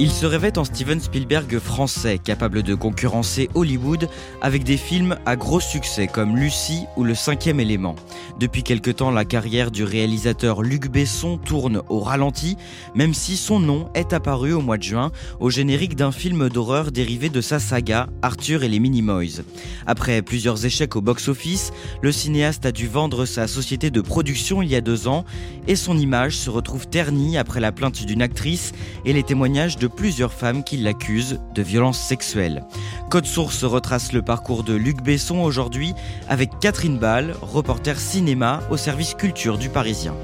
Il se rêvait en Steven Spielberg français, capable de concurrencer Hollywood avec des films à gros succès comme Lucie ou Le cinquième élément. Depuis quelque temps, la carrière du réalisateur Luc Besson tourne au ralenti, même si son nom est apparu au mois de juin au générique d'un film d'horreur dérivé de sa saga Arthur et les Minimoys. Après plusieurs échecs au box-office, le cinéaste a dû vendre sa société de production il y a deux ans et son image se retrouve ternie après la plainte d'une actrice et les témoignages de plusieurs femmes qui l'accusent de violences sexuelles. Code Source retrace le parcours de Luc Besson aujourd'hui avec Catherine Ball, reporter cinéma au service culture du Parisien.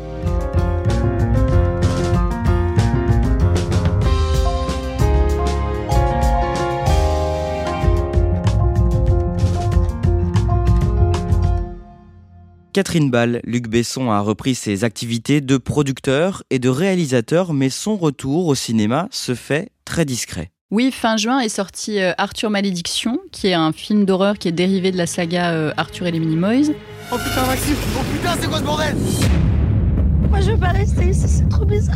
Catherine Ball, Luc Besson a repris ses activités de producteur et de réalisateur, mais son retour au cinéma se fait très discret. Oui, fin juin est sorti euh, Arthur Malédiction, qui est un film d'horreur qui est dérivé de la saga euh, Arthur et les Minimoys. Oh putain, Maxime Oh putain, c'est quoi ce bordel? Moi, je veux pas rester ici, c'est trop bizarre.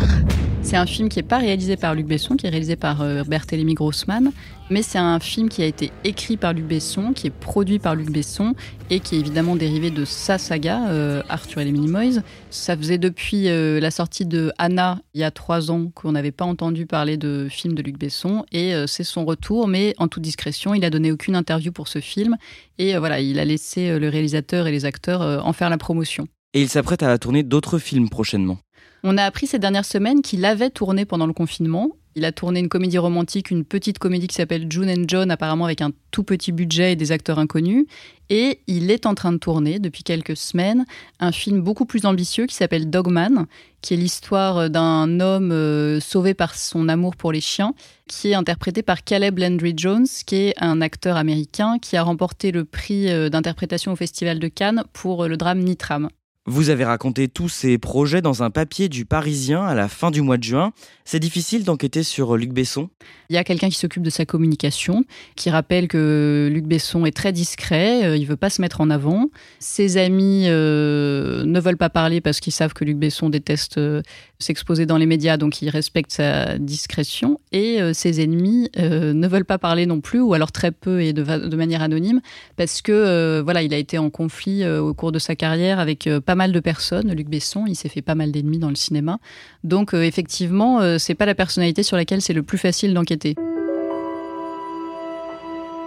C'est un film qui n'est pas réalisé par Luc Besson, qui est réalisé par euh, Berthélémy Grossman, mais c'est un film qui a été écrit par Luc Besson, qui est produit par Luc Besson et qui est évidemment dérivé de sa saga, euh, Arthur et les Minimoys. Ça faisait depuis euh, la sortie de Anna, il y a trois ans, qu'on n'avait pas entendu parler de film de Luc Besson et c'est son retour, mais en toute discrétion, il a donné aucune interview pour ce film et voilà, il a laissé le réalisateur et les acteurs en faire la promotion. Et il s'apprête à tourner d'autres films prochainement. On a appris ces dernières semaines qu'il avait tourné pendant le confinement. Il a tourné une comédie romantique, une petite comédie qui s'appelle June and John, apparemment avec un tout petit budget et des acteurs inconnus. Et il est en train de tourner depuis quelques semaines un film beaucoup plus ambitieux qui s'appelle Dogman, qui est l'histoire d'un homme euh, sauvé par son amour pour les chiens, qui est interprété par Caleb Landry Jones, qui est un acteur américain qui a remporté le prix euh, d'interprétation au Festival de Cannes pour le drame Nitram. Vous avez raconté tous ces projets dans un papier du Parisien à la fin du mois de juin. C'est difficile d'enquêter sur Luc Besson Il y a quelqu'un qui s'occupe de sa communication, qui rappelle que Luc Besson est très discret, euh, il veut pas se mettre en avant. Ses amis euh, ne veulent pas parler parce qu'ils savent que Luc Besson déteste euh, s'exposer dans les médias, donc il respecte sa discrétion. Et ses ennemis ne veulent pas parler non plus, ou alors très peu et de, de manière anonyme, parce que voilà, il a été en conflit au cours de sa carrière avec pas mal de personnes. Luc Besson, il s'est fait pas mal d'ennemis dans le cinéma. Donc euh, effectivement, euh, c'est pas la personnalité sur laquelle c'est le plus facile d'enquêter.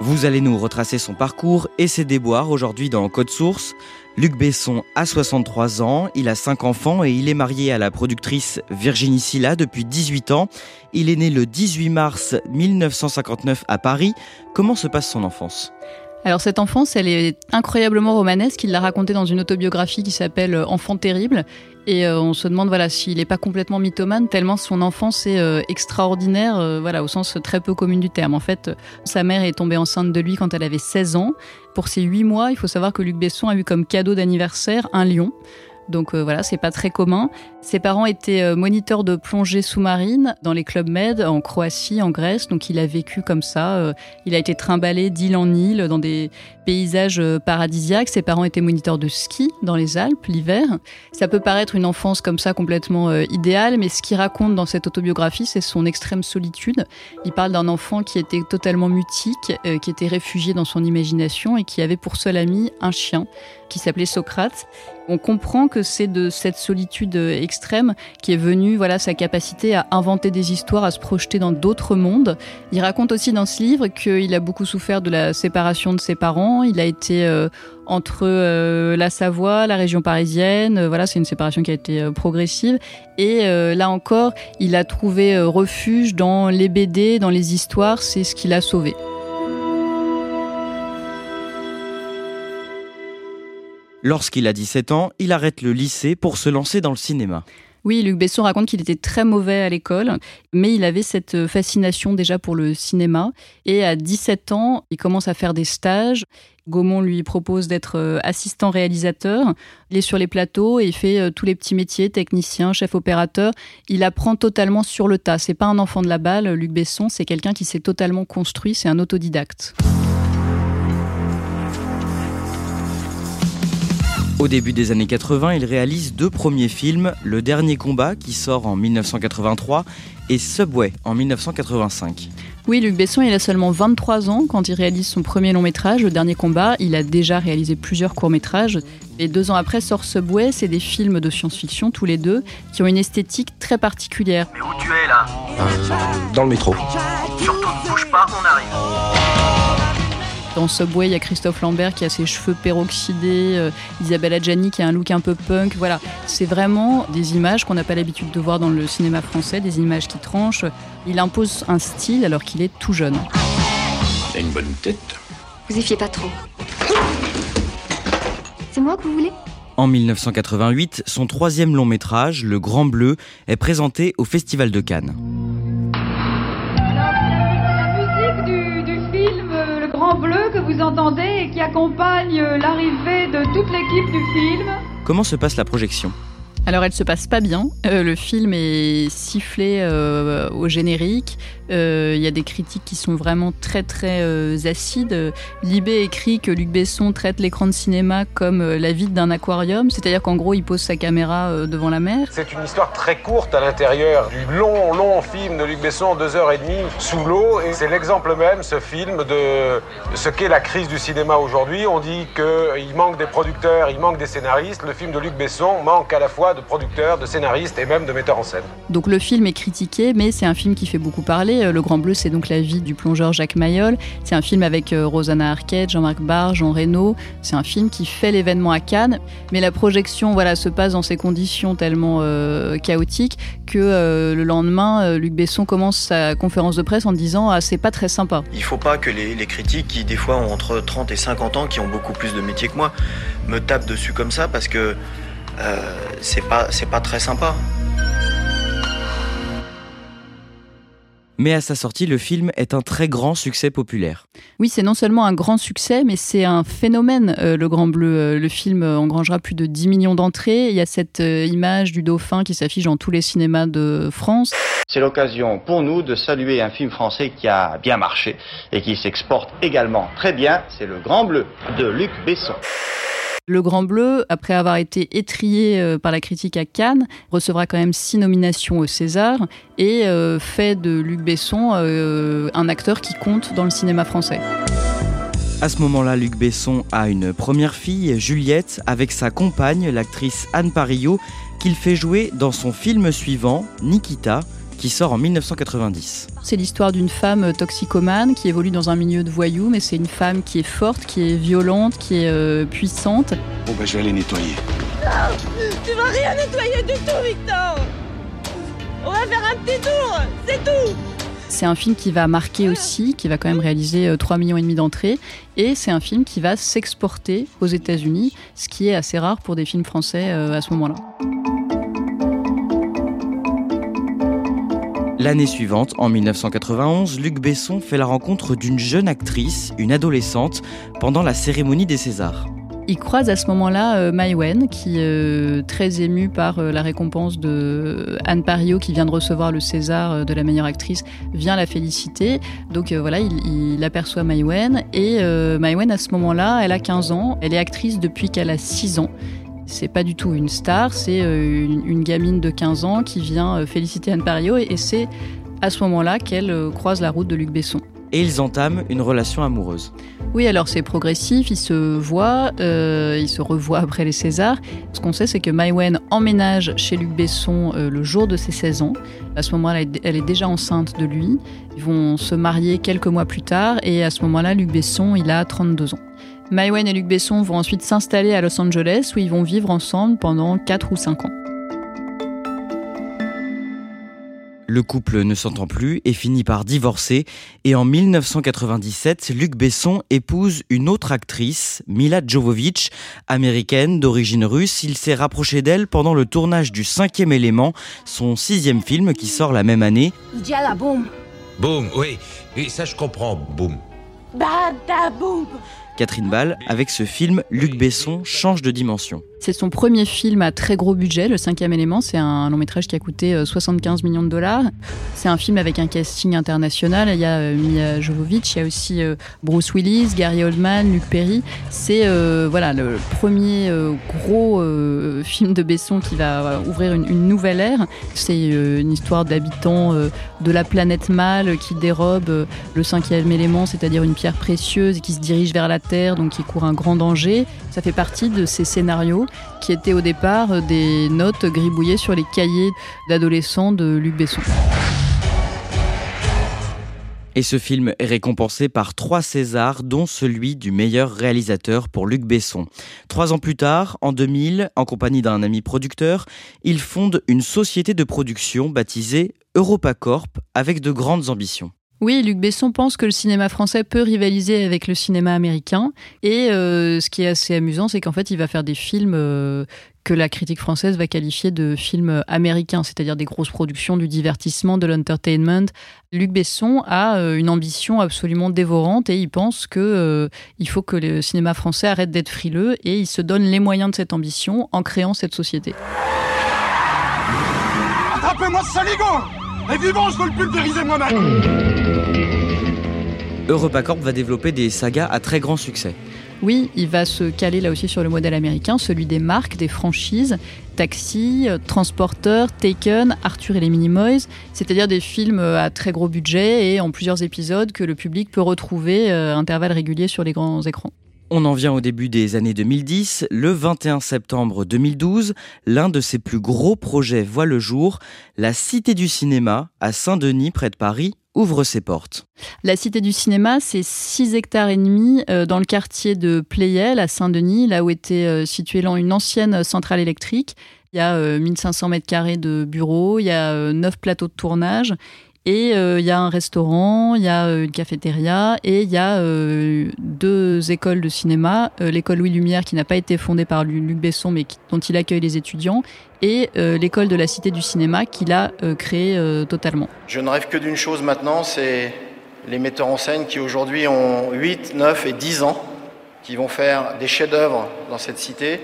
Vous allez nous retracer son parcours et ses déboires aujourd'hui dans Code Source. Luc Besson a 63 ans, il a 5 enfants et il est marié à la productrice Virginie Silla depuis 18 ans. Il est né le 18 mars 1959 à Paris. Comment se passe son enfance? Alors cette enfance, elle est incroyablement romanesque. Il l'a racontée dans une autobiographie qui s'appelle euh, Enfant terrible. Et euh, on se demande voilà s'il n'est pas complètement mythomane tellement son enfance est euh, extraordinaire, voilà au sens très peu commun du terme. En fait, sa mère est tombée enceinte de lui quand elle avait 16 ans. Pour ses 8 mois, il faut savoir que Luc Besson a eu comme cadeau d'anniversaire un lion. Donc euh, voilà, c'est pas très commun. Ses parents étaient euh, moniteurs de plongée sous-marine dans les clubs med en Croatie, en Grèce. Donc il a vécu comme ça. Euh, il a été trimballé d'île en île dans des paysages paradisiaques. Ses parents étaient moniteurs de ski dans les Alpes l'hiver. Ça peut paraître une enfance comme ça complètement idéale, mais ce qu'il raconte dans cette autobiographie, c'est son extrême solitude. Il parle d'un enfant qui était totalement mutique, qui était réfugié dans son imagination et qui avait pour seul ami un chien qui s'appelait Socrate. On comprend que c'est de cette solitude extrême qui est venue voilà sa capacité à inventer des histoires, à se projeter dans d'autres mondes. Il raconte aussi dans ce livre qu'il a beaucoup souffert de la séparation de ses parents. Il a été euh, entre euh, la Savoie, la région parisienne. Euh, voilà, c'est une séparation qui a été progressive. Et là encore, il a trouvé refuge dans les BD, dans les histoires. C'est ce qui l'a sauvé. Lorsqu'il a 17 ans, il arrête le lycée pour se lancer dans le cinéma. Oui, Luc Besson raconte qu'il était très mauvais à l'école, mais il avait cette fascination déjà pour le cinéma. Et à 17 ans, il commence à faire des stages. Gaumont lui propose d'être euh, assistant réalisateur. Il est sur les plateaux et il fait euh, tous les petits métiers, technicien, chef opérateur. Il apprend totalement sur le tas. C'est pas un enfant de la balle, Luc Besson, c'est quelqu'un qui s'est totalement construit, c'est un autodidacte. Au début des années 80, il réalise deux premiers films, Le Dernier Combat qui sort en 1983 et Subway en 1985. Oui, Luc Besson, il a seulement 23 ans quand il réalise son premier long métrage, Le Dernier Combat. Il a déjà réalisé plusieurs courts métrages. Et deux ans après sort Subway, c'est des films de science-fiction, tous les deux, qui ont une esthétique très particulière. Mais où tu es là? Euh, Dans le métro. Surtout ne bouge pas, on arrive. Dans Subway, il y a Christophe Lambert qui a ses cheveux peroxydés, euh, Isabelle Adjani qui a un look un peu punk. Voilà, c'est vraiment des images qu'on n'a pas l'habitude de voir dans le cinéma français, des images qui tranchent. Il impose un style alors qu'il est tout jeune. Il a une bonne tête. Vous y fiez pas trop. C'est moi que vous voulez? En 1988, son troisième long métrage, Le Grand Bleu, est présenté au Festival de Cannes. Vous entendez et qui accompagne l'arrivée de toute l'équipe du film. Comment se passe la projection? Alors elle se passe pas bien. Euh, le film est sifflé euh, au générique. Euh, il y a des critiques qui sont vraiment très très acides. Libé écrit que Luc Besson traite l'écran de cinéma comme la vide d'un aquarium, c'est-à-dire qu'en gros il pose sa caméra devant la mer. C'est une histoire très courte à l'intérieur du long long film de Luc Besson, deux heures et demie sous l'eau, et c'est l'exemple même, ce film, de ce qu'est la crise du cinéma aujourd'hui. On dit qu'il manque des producteurs, il manque des scénaristes. Le film de Luc Besson manque à la fois de producteurs, de scénaristes et même de metteurs en scène. Donc le film est critiqué, mais c'est un film qui fait beaucoup parler. Euh, le Grand Bleu, c'est donc la vie du plongeur Jacques Mayol. C'est un film avec euh, Rosanna Arquette, Jean-Marc Barr, Jean Reno. C'est un film qui fait l'événement à Cannes, mais la projection voilà, se passe dans ces conditions tellement euh, chaotiques que le lendemain, Luc Besson commence sa conférence de presse en disant ah, c'est pas très sympa. Il faut pas que les, les critiques qui, des fois, ont entre 30 et 50 ans, qui ont beaucoup plus de métier que moi, me tapent dessus comme ça parce que euh, c'est pas, pas très sympa. Mais à sa sortie, le film est un très grand succès populaire. Oui, c'est non seulement un grand succès, mais c'est un phénomène, euh, Le Grand Bleu. Euh, le film engrangera plus de 10 millions d'entrées. Il y a cette image du dauphin qui s'affiche dans tous les cinémas de France. C'est l'occasion pour nous de saluer un film français qui a bien marché et qui s'exporte également très bien. C'est Le Grand Bleu de Luc Besson. Le Grand Bleu, après avoir été étrié euh, par la critique à Cannes, recevra quand même six nominations au César et euh, fait de Luc Besson euh, un acteur qui compte dans le cinéma français. À ce moment-là, Luc Besson a une première fille, Juliette, avec sa compagne, l'actrice Anne Parillo, qu'il fait jouer dans son film suivant, Nikita, qui sort en 1990. C'est l'histoire d'une femme toxicomane qui évolue dans un milieu de voyous, mais c'est une femme qui est forte, qui est violente, qui est euh, puissante. Bon bah je vais aller nettoyer. Non, tu vas rien nettoyer du tout, Victor On va faire un petit tour, c'est tout c'est un film qui va marquer aussi, qui va quand même réaliser 3 euh, millions et demi d'entrées, et c'est un film qui va s'exporter aux États-Unis, ce qui est assez rare pour des films français euh, à ce moment-là. L'année suivante, en 1991, Luc Besson fait la rencontre d'une jeune actrice, une adolescente, pendant la cérémonie des Césars. Il croise à ce moment-là euh, qui est euh, très émue par euh, la récompense de Anne Pario, qui vient de recevoir le César de la meilleure actrice, vient la féliciter. Donc voilà, il, aperçoit Mai Wen. Et Mai Wen, à ce moment-là, elle a 15 ans. Elle est actrice depuis qu'elle a 6 ans. C'est pas du tout une star, c'est euh, une, gamine de 15 ans qui vient euh, féliciter Anne Pario et, c'est à ce moment-là qu'elle euh, croise la route de Luc Besson. Et ils entament une relation amoureuse. Oui, alors c'est progressif, il se voit, euh, il se revoit après les Césars. Ce qu'on sait, c'est que Maïwen emménage chez Luc Besson euh, le jour de ses 16 ans. À ce moment-là, elle est déjà enceinte de lui. Ils vont se marier quelques mois plus tard et à ce moment-là, Luc Besson, il a 32 ans. Maïwen et Luc Besson vont ensuite s'installer à Los Angeles où ils vont vivre ensemble pendant 4 ou 5 ans. Le couple ne s'entend plus et finit par divorcer. Et en 1997, Luc Besson épouse une autre actrice, Mila Jovovich, américaine d'origine russe. Il s'est rapproché d'elle pendant le tournage du cinquième élément, son sixième film qui sort la même année. boum. Boum, oui. Oui, ça je comprends, boum. Bada boum. Catherine Ball, avec ce film, Luc Besson change de dimension. C'est son premier film à très gros budget, Le cinquième élément. C'est un long métrage qui a coûté 75 euh, millions de dollars. C'est un film avec un casting international. Il y a euh, Mia Jovovich, il y a aussi euh, Bruce Willis, Gary Oldman, Luc Perry. C'est voilà le premier gros film de Besson qui va ouvrir une, nouvelle ère. C'est une histoire d'habitants de la planète Mal qui dérobe le cinquième élément, c'est-à-dire une pierre précieuse et qui se dirige vers la Donc qui court un grand danger. Ça fait partie de ces scénarios qui étaient au départ des notes gribouillées sur les cahiers d'adolescents de Luc Besson. Et ce film est récompensé par trois Césars, dont celui du meilleur réalisateur pour Luc Besson. Trois ans plus tard, en 2000, en compagnie d'un ami producteur, il fonde une société de production baptisée EuropaCorp avec de grandes ambitions. Oui, Luc Besson pense que le cinéma français peut rivaliser avec le cinéma américain. Et euh, ce qui est assez amusant, c'est qu'en fait, il va faire des films euh, que la critique française va qualifier de films américains, c'est-à-dire des grosses productions, du divertissement, de l'entertainment. Luc Besson a euh, une ambition absolument dévorante et il pense que il faut que le cinéma français arrête d'être frileux et il se donne les moyens de cette ambition en créant cette société. Attrapez-moi saligo Et vivant, je veux le pulvériser moi-même EuropaCorp va développer des sagas à très grand succès. Oui, il va se caler là aussi sur le modèle américain, celui des marques, des franchises, Taxi, Transporteur, Taken, Arthur et les Minimoys, c'est-à-dire des films à très gros budget et en plusieurs épisodes que le public peut retrouver à intervalles réguliers sur les grands écrans. On en vient au début des années 2010. Le 21 septembre 2012, l'un de ses plus gros projets voit le jour, la Cité du cinéma à Saint-Denis près de Paris, ouvre ses portes. La Cité du Cinéma, c'est 6 hectares et demi euh, dans le quartier de Playel à Saint-Denis, là où était euh, située une ancienne centrale électrique. Il y a 1500 euh, mètres carrés de bureaux, il y a 9 plateaux de tournage et euh, il y a un restaurant, il y a euh, une cafétéria et il y a euh, deux écoles de cinéma. l'école Louis Lumière qui n'a pas été fondée par Luc Besson mais dont il accueille les étudiants et l'école de la Cité du cinéma qu'il a créée totalement. Je ne rêve que d'une chose maintenant, c'est les metteurs en scène qui aujourd'hui ont 8, 9 et 10 ans, qui vont faire des chefs-d'œuvre dans cette cité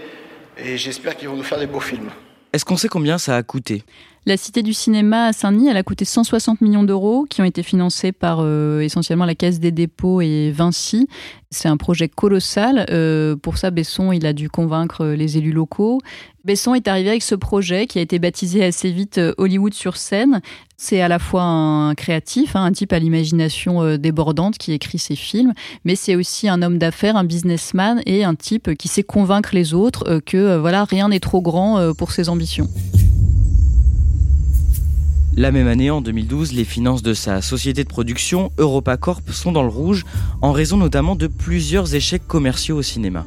et j'espère qu'ils vont nous faire des beaux films. Est-ce qu'on sait combien ça a coûté? La Cité du cinéma à Saint-Denis, elle a coûté 160 millions d'euros qui ont été financés par euh, essentiellement la Caisse des dépôts et Vinci. C'est un projet colossal. Euh, pour ça, Besson, il a dû convaincre les élus locaux. Besson est arrivé avec ce projet qui a été baptisé assez vite euh, Hollywood sur scène. C'est à la fois un créatif, hein, un type à l'imagination débordante qui écrit ses films, mais c'est aussi un homme d'affaires, un businessman et un type qui sait convaincre les autres que voilà rien n'est trop grand pour ses ambitions. La même année, en 2012, les finances de sa société de production, EuropaCorp, sont dans le rouge, en raison notamment de plusieurs échecs commerciaux au cinéma.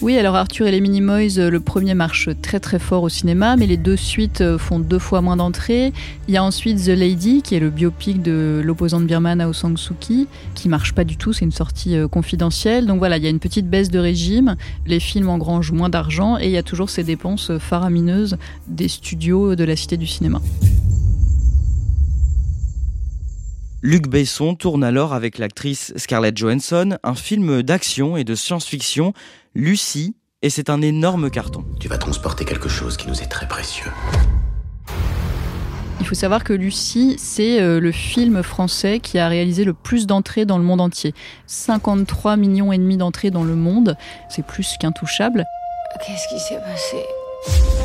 Oui, alors Arthur et les Minimoys, euh, le premier marche très très fort au cinéma, mais les deux suites euh, font deux fois moins d'entrées. Il y a ensuite The Lady, qui est le biopic de l'opposante birmane Aung San Suu Kyi, qui marche pas du tout, c'est une sortie euh, confidentielle. Donc voilà, il y a une petite baisse de régime, les films engrangent moins d'argent et il y a toujours ces dépenses faramineuses des studios de la Cité du cinéma. Luc Besson tourne alors avec l'actrice Scarlett Johansson un film d'action et de science-fiction, Lucie, et c'est un énorme carton. Tu vas transporter quelque chose qui nous est très précieux. Il faut savoir que Lucie, c'est euh, le film français qui a réalisé le plus d'entrées dans le monde entier. 53 millions et demi d'entrées dans le monde, c'est plus qu'intouchable. Qu'est-ce qui s'est passé?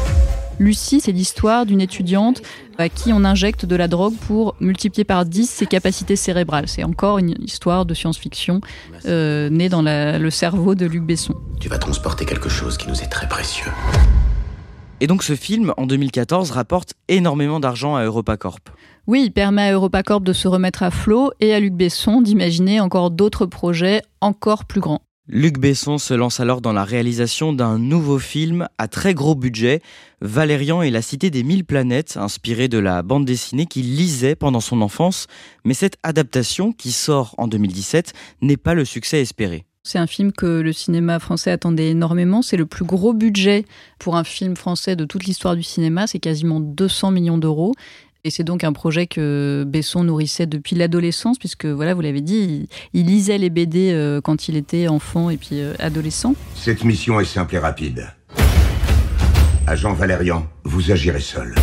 Lucie, c'est l'histoire d'une étudiante à qui on injecte de la drogue pour multiplier par 10 ses capacités cérébrales. C'est encore une histoire de science-fiction euh, née dans la, le cerveau de Luc Besson. Tu vas transporter quelque chose qui nous est très précieux. Et donc ce film, en 2014, rapporte énormément d'argent à EuropaCorp. Oui, il permet à EuropaCorp de se remettre à flot et à Luc Besson d'imaginer encore d'autres projets encore plus grands. Luc Besson se lance alors dans la réalisation d'un nouveau film à très gros budget, Valérian et la cité des mille planètes, inspiré de la bande dessinée qu'il lisait pendant son enfance, mais cette adaptation, qui sort en 2017, n'est pas le succès espéré. C'est un film que le cinéma français attendait énormément. C'est le plus gros budget pour un film français de toute l'histoire du cinéma. C'est quasiment 200 millions d'euros. Et c'est donc un projet que Besson nourrissait depuis l'adolescence, puisque voilà, vous l'avez dit, il, lisait les BD euh, quand il était enfant et puis euh, adolescent. Cette mission est simple et rapide. Agent Valérian, vous agirez seul.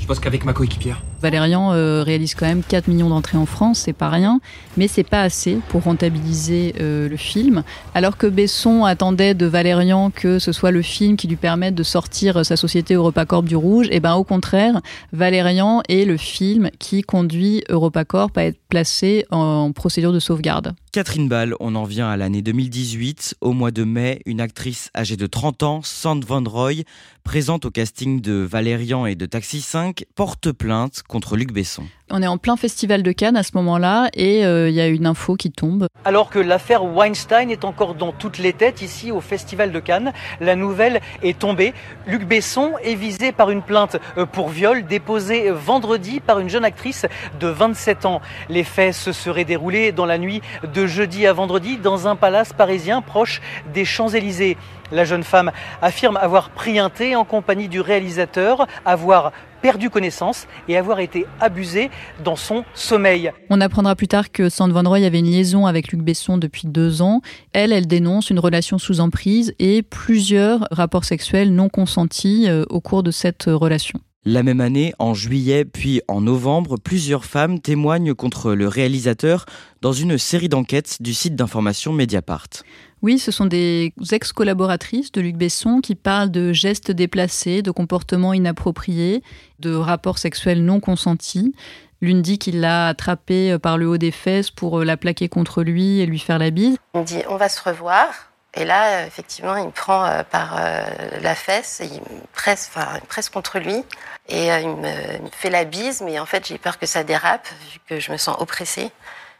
Je pense qu'avec ma coéquipière. Valérian euh, réalise quand même 4 millions d'entrées en France, c'est pas rien, mais c'est pas assez pour rentabiliser euh, le film. Alors que Besson attendait de Valérian que ce soit le film qui lui permette de sortir sa société EuropaCorp du rouge, et ben au contraire, Valérian est le film qui conduit EuropaCorp à être placé en procédure de sauvegarde. Catherine Ball, on en vient à l'année 2018. Au mois de mai, une actrice âgée de 30 ans, Sand Van Roy, présente au casting de Valérian et de Taxi 5, porte plainte contre Luc Besson. On est en plein festival de Cannes à ce moment-là et euh, il y a une info qui tombe. Alors que l'affaire Weinstein est encore dans toutes les têtes ici au festival de Cannes, la nouvelle est tombée. Luc Besson est visé par une plainte euh, pour viol déposée vendredi par une jeune actrice de 27 ans. Les faits se seraient déroulés dans la nuit de jeudi à vendredi dans un palace parisien proche des Champs-Élysées. La jeune femme affirme avoir pris un thé en compagnie du réalisateur, avoir perdu connaissance et avoir été abusée dans son sommeil. On apprendra plus tard que Sand Van Roy avait une liaison avec Luc Besson depuis deux ans. Elle, elle dénonce une relation sous emprise et plusieurs rapports sexuels non consentis euh, au cours de cette relation. La même année, en juillet puis en novembre, plusieurs femmes témoignent contre le réalisateur dans une série d'enquêtes du site d'information Mediapart. Oui, ce sont des ex-collaboratrices de Luc Besson qui parlent de gestes déplacés, de comportements inappropriés, de rapports sexuels non consentis. L'une dit qu'il l'a attrapée par le haut des fesses pour la plaquer contre lui et lui faire la bise. Il me dit on va se revoir. Et là, effectivement, il me prend euh, par euh, la fesse, et il me presse, il contre lui, et euh, il me, fait la bise, mais en fait, j'ai peur que ça dérape, vu que je me sens oppressée,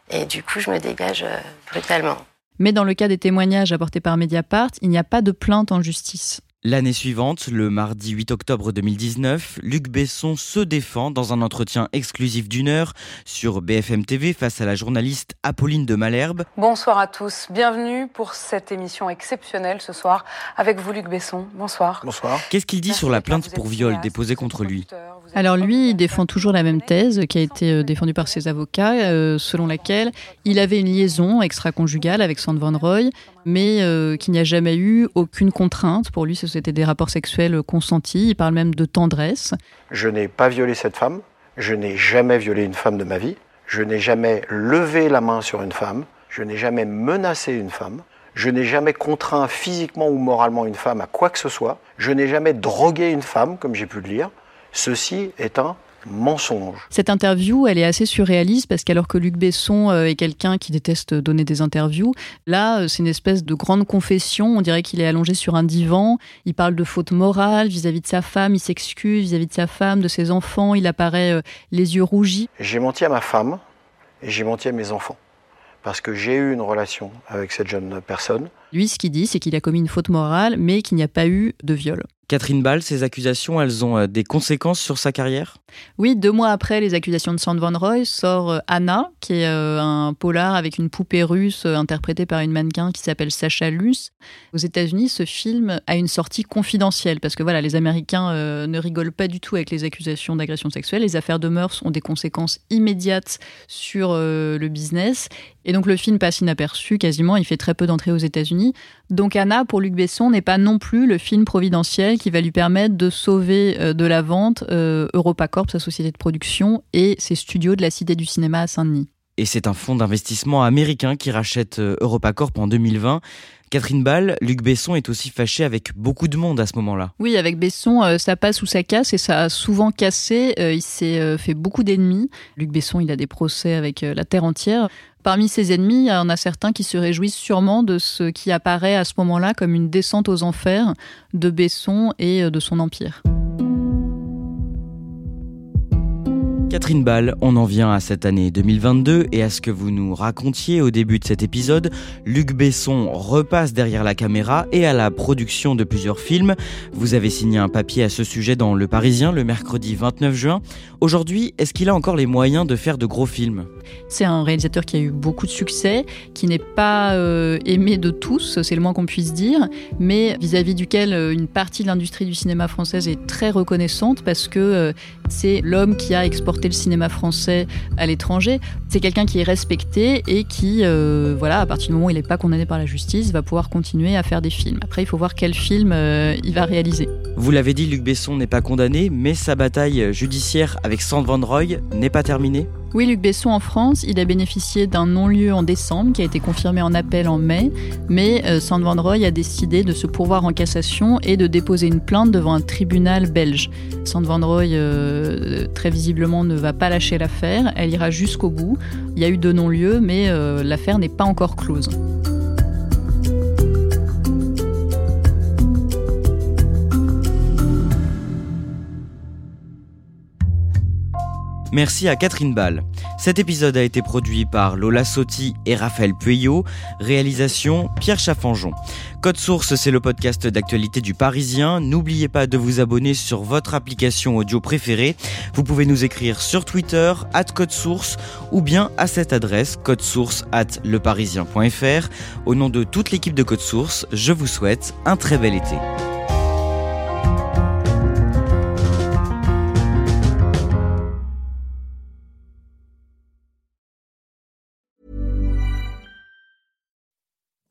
et du coup, je me dégage brutalement. Mais dans le cas des témoignages apportés par Mediapart, il n'y a pas de plainte en justice. L'année suivante, le mardi 8 octobre 2019, Luc Besson se défend dans un entretien exclusif d'une heure sur BFM TV face à la journaliste Apolline de Malherbe. Bonsoir à tous, bienvenue pour cette émission exceptionnelle ce soir avec vous Luc Besson. Bonsoir. Bonsoir. Qu'est-ce qu'il dit sur la plainte pour viol déposée contre lui Alors lui, il défend toujours la même thèse qui a été euh, défendue par ses avocats, euh, selon laquelle il avait une liaison extra-conjugale avec Sand Van Roy, mais euh, qu'il n'y a jamais eu aucune contrainte. Pour lui, c'était des rapports sexuels consentis. Il parle même de tendresse. Je n'ai pas violé cette femme. Je n'ai jamais violé une femme de ma vie. Je n'ai jamais levé la main sur une femme. Je n'ai jamais menacé une femme. Je n'ai jamais contraint physiquement ou moralement une femme à quoi que ce soit. Je n'ai jamais drogué une femme, comme j'ai pu le lire. Ceci est un mensonge. Cette interview, elle est assez surréaliste parce qu'alors que Luc Besson euh, est quelqu'un qui déteste donner des interviews, là, euh, c'est une espèce de grande confession. On dirait qu'il est allongé sur un divan. Il parle de faute morale vis-à-vis de sa femme. Il s'excuse vis-à-vis de sa femme, de ses enfants. Il apparaît euh, les yeux rougis. J'ai menti à ma femme et j'ai menti à mes enfants parce que j'ai eu une relation avec cette jeune personne. Lui, ce qu'il dit, c'est qu'il a commis une faute morale, mais qu'il n'y a pas eu de viol. Catherine Ball, ces accusations, elles ont euh, des conséquences sur sa carrière? Oui, deux mois après les accusations de Sand Van Roy, sort euh, Anna, qui est euh, un polar avec une poupée russe interprétée par une mannequin qui s'appelle Sacha Luce. Aux États-Unis, ce film a une sortie confidentielle parce que voilà, les Américains ne rigolent pas du tout avec les accusations d'agression sexuelle. Les affaires de mœurs ont des conséquences immédiates sur le business. Et donc le film passe inaperçu quasiment, il fait très peu d'entrées aux États-Unis. Donc Anna, pour Luc Besson, n'est pas non plus le film providentiel qui va lui permettre de sauver euh, de la vente euh, EuropaCorp, sa société de production, et ses studios de la Cité du Cinéma à Saint-Denis. Et c'est un fonds d'investissement américain qui rachète euh, EuropaCorp en 2020. Catherine Ball, Luc Besson est aussi fâché avec beaucoup de monde à ce moment-là. Oui, avec Besson, euh, ça passe ou ça casse et ça a souvent cassé. Euh, il s'est fait beaucoup d'ennemis. Luc Besson, il a des procès avec la terre entière. Parmi ses ennemis, il y en a certains qui se réjouissent sûrement de ce qui apparaît à ce moment-là comme une descente aux enfers de Besson et de son empire. Catherine Ball, on en vient à cette année 2022 et à ce que vous nous racontiez au début de cet épisode. Luc Besson repasse derrière la caméra et à la production de plusieurs films. Vous avez signé un papier à ce sujet dans Le Parisien le mercredi 29 juin. Aujourd'hui, est-ce qu'il a encore les moyens de faire de gros films? C'est un réalisateur qui a eu beaucoup de succès, qui n'est pas euh, aimé de tous, c'est le moins qu'on puisse dire, mais vis-à-vis duquel euh, une partie de l'industrie du cinéma française est très reconnaissante parce que euh, c'est l'homme qui a exporté le cinéma français à l'étranger. C'est quelqu'un qui est respecté et qui, euh, voilà, à partir du moment où il n'est pas condamné par la justice, va pouvoir continuer à faire des films. Après, il faut voir quel film euh, il va réaliser. Vous l'avez dit, Luc Besson n'est pas condamné, mais sa bataille judiciaire avec Sand Van Roy n'est pas terminée oui, Luc Besson en France, il a bénéficié d'un non-lieu en décembre qui a été confirmé en appel en mai, mais euh, Sand Van Roy a décidé de se pourvoir en cassation et de déposer une plainte devant un tribunal belge. Sand Van Roy, euh, très visiblement, ne va pas lâcher l'affaire, elle ira jusqu'au bout. Il y a eu deux non-lieux, mais euh, l'affaire n'est pas encore close. Merci à Catherine Ball. Cet épisode a été produit par Lola Sotti et Raphaël Pueyo. Réalisation Pierre Chaffanjon. Code Source, c'est le podcast d'actualité du Parisien. N'oubliez pas de vous abonner sur votre application audio préférée. Vous pouvez nous écrire sur Twitter, at Code Source, ou bien à cette adresse, codesource at leparisien.fr. Au nom de toute l'équipe de Code Source, je vous souhaite un très bel été.